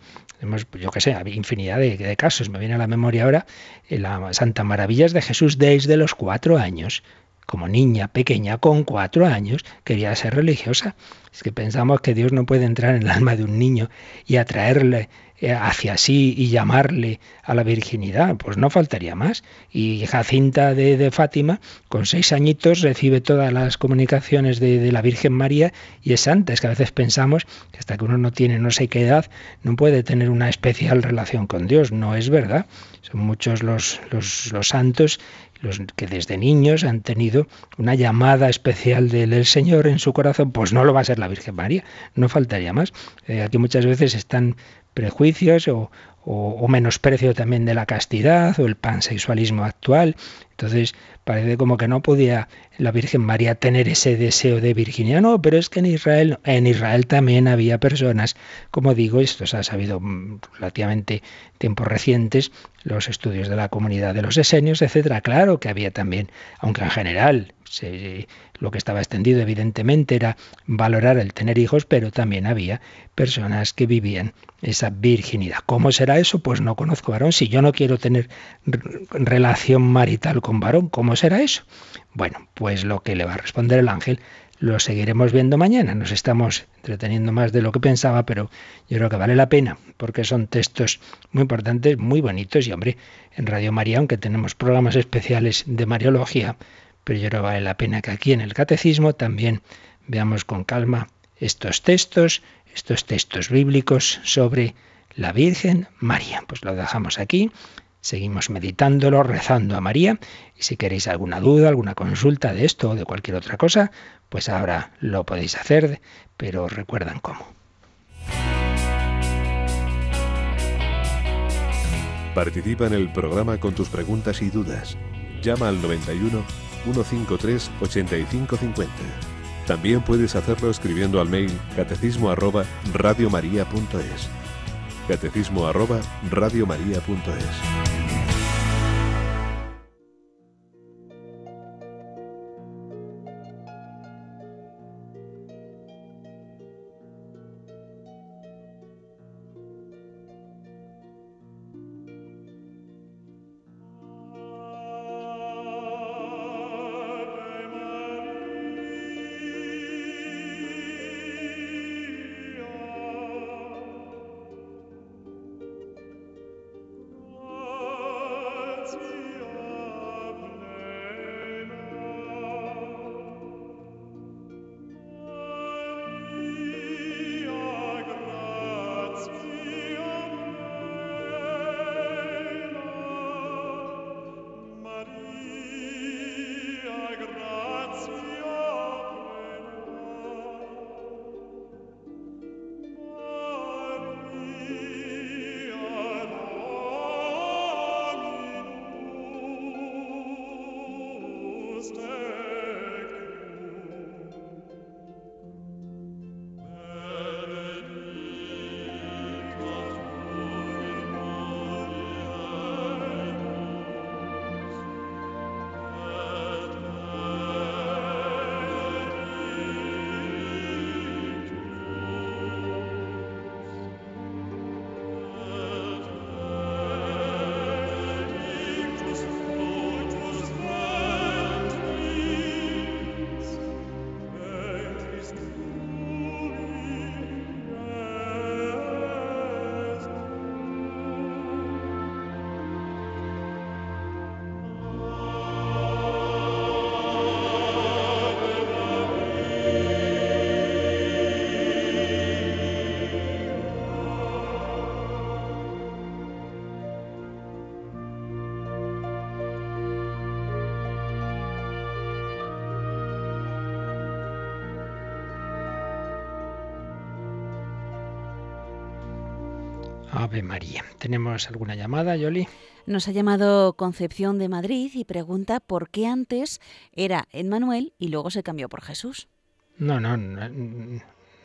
yo qué sé, infinidad de, casos. Me viene a la memoria ahora la Santa Maravillas de Jesús desde los cuatro años como niña pequeña con cuatro años, quería ser religiosa. Es que pensamos que Dios no puede entrar en el alma de un niño y atraerle eh, hacia sí y llamarle a la virginidad, pues no faltaría más. Y Jacinta de, Fátima, con seis añitos, recibe todas las comunicaciones de, la Virgen María y es santa. Es que a veces pensamos que hasta que uno no tiene no sé qué edad, no puede tener una especial relación con Dios. No es verdad. Son muchos los, los, los santos los que desde niños han tenido una llamada especial del, Señor en su corazón, pues no lo va a ser la Virgen María, no faltaría más. Eh, aquí muchas veces están prejuicios o, menosprecio también de la castidad o el pansexualismo actual. Entonces parece como que no podía la Virgen María tener ese deseo de virginidad. No, pero es que en Israel, en Israel también había personas, como digo, esto se ha sabido mm, relativamente tiempos recientes, los estudios de la comunidad de los esenios, etcétera. Claro que había también, aunque en general lo que estaba extendido evidentemente era valorar el tener hijos, pero también había personas que vivían esa virginidad. ¿Cómo será eso? Pues no conozco varón. Si yo no quiero tener relación marital con varón, ¿cómo será eso? Bueno, pues lo que le va a responder el ángel lo seguiremos viendo mañana. Nos estamos entreteniendo más de lo que pensaba, pero yo creo que vale la pena, porque son textos muy importantes, muy bonitos, y hombre, en Radio María, aunque tenemos programas especiales de Mariología, pero yo creo que vale la pena que aquí en el Catecismo también veamos con calma estos textos, estos textos bíblicos sobre la Virgen María. Pues lo dejamos aquí, seguimos meditándolo, rezando a María, y si queréis alguna duda, alguna consulta de esto o de cualquier otra cosa, pues ahora lo podéis hacer, pero recuerdan cómo. Participa en el programa con tus preguntas y dudas. Llama al 91 153 8550. También puedes hacerlo escribiendo al mail catecismo arroba radiomaria.es. Catecismo radiomaria.es. Ave María. ¿Tenemos alguna llamada, Yoli? Nos ha llamado Concepción de Madrid y pregunta por qué antes era Emmanuel y luego se cambió por Jesús. No, no, no,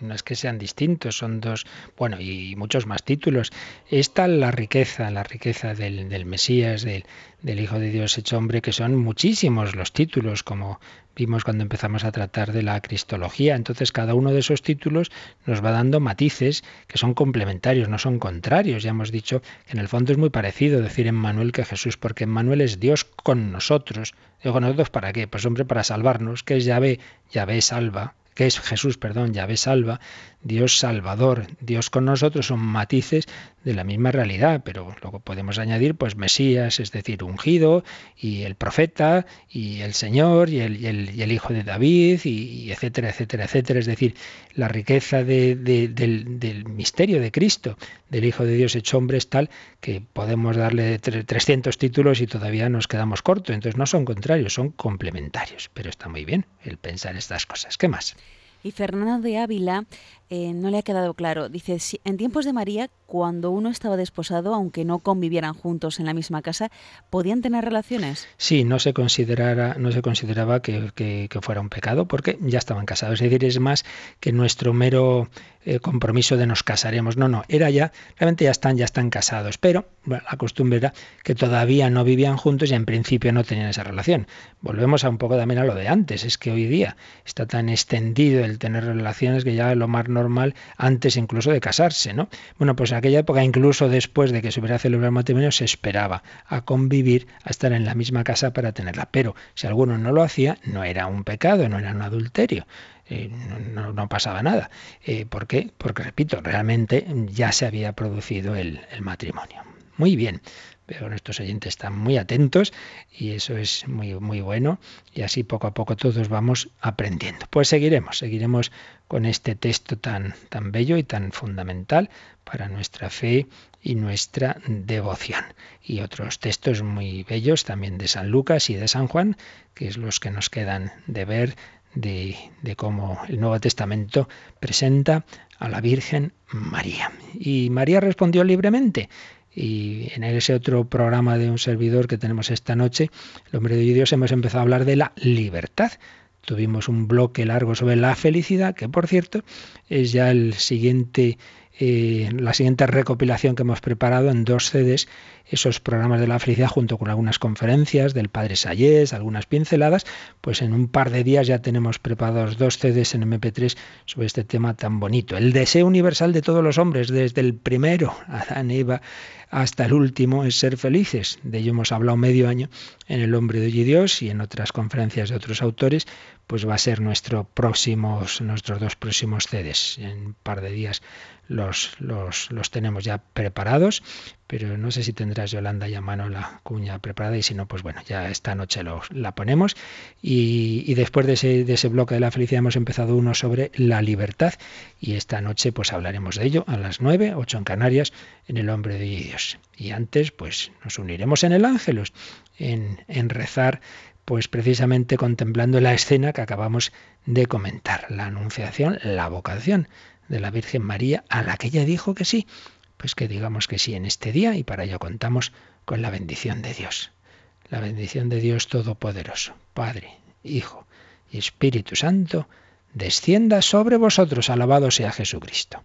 no es que sean distintos, son dos, bueno, y muchos más títulos. Esta la riqueza, la riqueza del, del Mesías, del, del, Hijo de Dios hecho hombre, que son muchísimos los títulos, como vimos cuando empezamos a tratar de la cristología. Entonces cada uno de esos títulos nos va dando matices que son complementarios, no son contrarios. Ya hemos dicho que en el fondo es muy parecido decir en Manuel que Jesús, porque Manuel es Dios con nosotros. Digo, ¿nosotros para qué? Pues hombre, para salvarnos, que es Yahvé, Yahvé salva, que es Jesús, perdón, Yahvé salva, Dios salvador, Dios con nosotros son matices de la misma realidad, pero luego podemos añadir pues Mesías, es decir, ungido, y el profeta, y el Señor, y el, Hijo de David, y, etcétera, etcétera, etcétera. Es decir, la riqueza del, del, misterio de Cristo, del Hijo de Dios hecho hombre es tal que podemos darle 300 títulos y todavía nos quedamos cortos. Entonces no son contrarios, son complementarios. Pero está muy bien el pensar estas cosas. ¿Qué más? Y Fernando de Ávila eh, no le ha quedado claro. Dice, en tiempos de María, cuando uno estaba desposado, aunque no convivieran juntos en la misma casa, ¿podían tener relaciones? Sí, no se, considerara, no se consideraba que, que, fuera un pecado porque ya estaban casados. Es decir, es más que nuestro mero eh, compromiso de nos casaremos. No, no, era ya, realmente ya están, ya están casados. Pero la costumbre era que todavía no vivían juntos y en principio no tenían esa relación. Volvemos a un poco también a lo de antes. Es que hoy día está tan extendido el tener relaciones que ya lo más normal antes incluso de casarse, ¿no? Bueno, pues en aquella época, incluso después de que se hubiera celebrado el matrimonio, se esperaba a convivir, a estar en la misma casa para tenerla. Pero si alguno no lo hacía, no era un pecado, no era un adulterio. Eh, no, pasaba nada. Eh, ¿Por qué? Porque, repito, realmente ya se había producido el matrimonio. Muy bien, pero nuestros oyentes están muy atentos y eso es muy, muy bueno y así poco a poco todos vamos aprendiendo. Pues seguiremos, seguiremos con este texto tan, tan bello y tan fundamental para nuestra fe y nuestra devoción. Y otros textos muy bellos también de San Lucas y de San Juan, que es los que nos quedan de ver de, de cómo el Nuevo Testamento presenta a la Virgen María. Y María respondió libremente. Y en ese otro programa de un servidor que tenemos esta noche, el hombre de Dios, hemos empezado a hablar de la libertad. Tuvimos un bloque largo sobre la felicidad, que por cierto es ya el siguiente eh, la siguiente recopilación que hemos preparado en dos CDs, esos programas de la felicidad junto con algunas conferencias del padre Sayés, algunas pinceladas, pues en un par de días ya tenemos preparados dos CDs en MP3 sobre este tema tan bonito. El deseo universal de todos los hombres, desde el primero, Adán, Eva, hasta el último, es ser felices. De ello hemos hablado medio año en El hombre de hoy y Dios y en otras conferencias de otros autores, pues va a ser nuestro próximos, nuestros dos próximos CDs. En un par de días los, los, los tenemos ya preparados, pero no sé si tendrás Yolanda ya a mano la cuña preparada y si no, pues bueno, ya esta noche lo, la ponemos. Y, y después de ese, de ese, bloque de la felicidad hemos empezado uno sobre la libertad y esta noche pues hablaremos de ello a las 9, 8 en Canarias, en el hombre de Dios. Y antes pues nos uniremos en el ángelus, en, en rezar pues precisamente contemplando la escena que acabamos de comentar, la anunciación, la vocación de la Virgen María, a la que ella dijo que sí. Pues que digamos que sí en este día y para ello contamos con la bendición de Dios. La bendición de Dios Todopoderoso, Padre, Hijo y Espíritu Santo, descienda sobre vosotros. Alabado sea Jesucristo.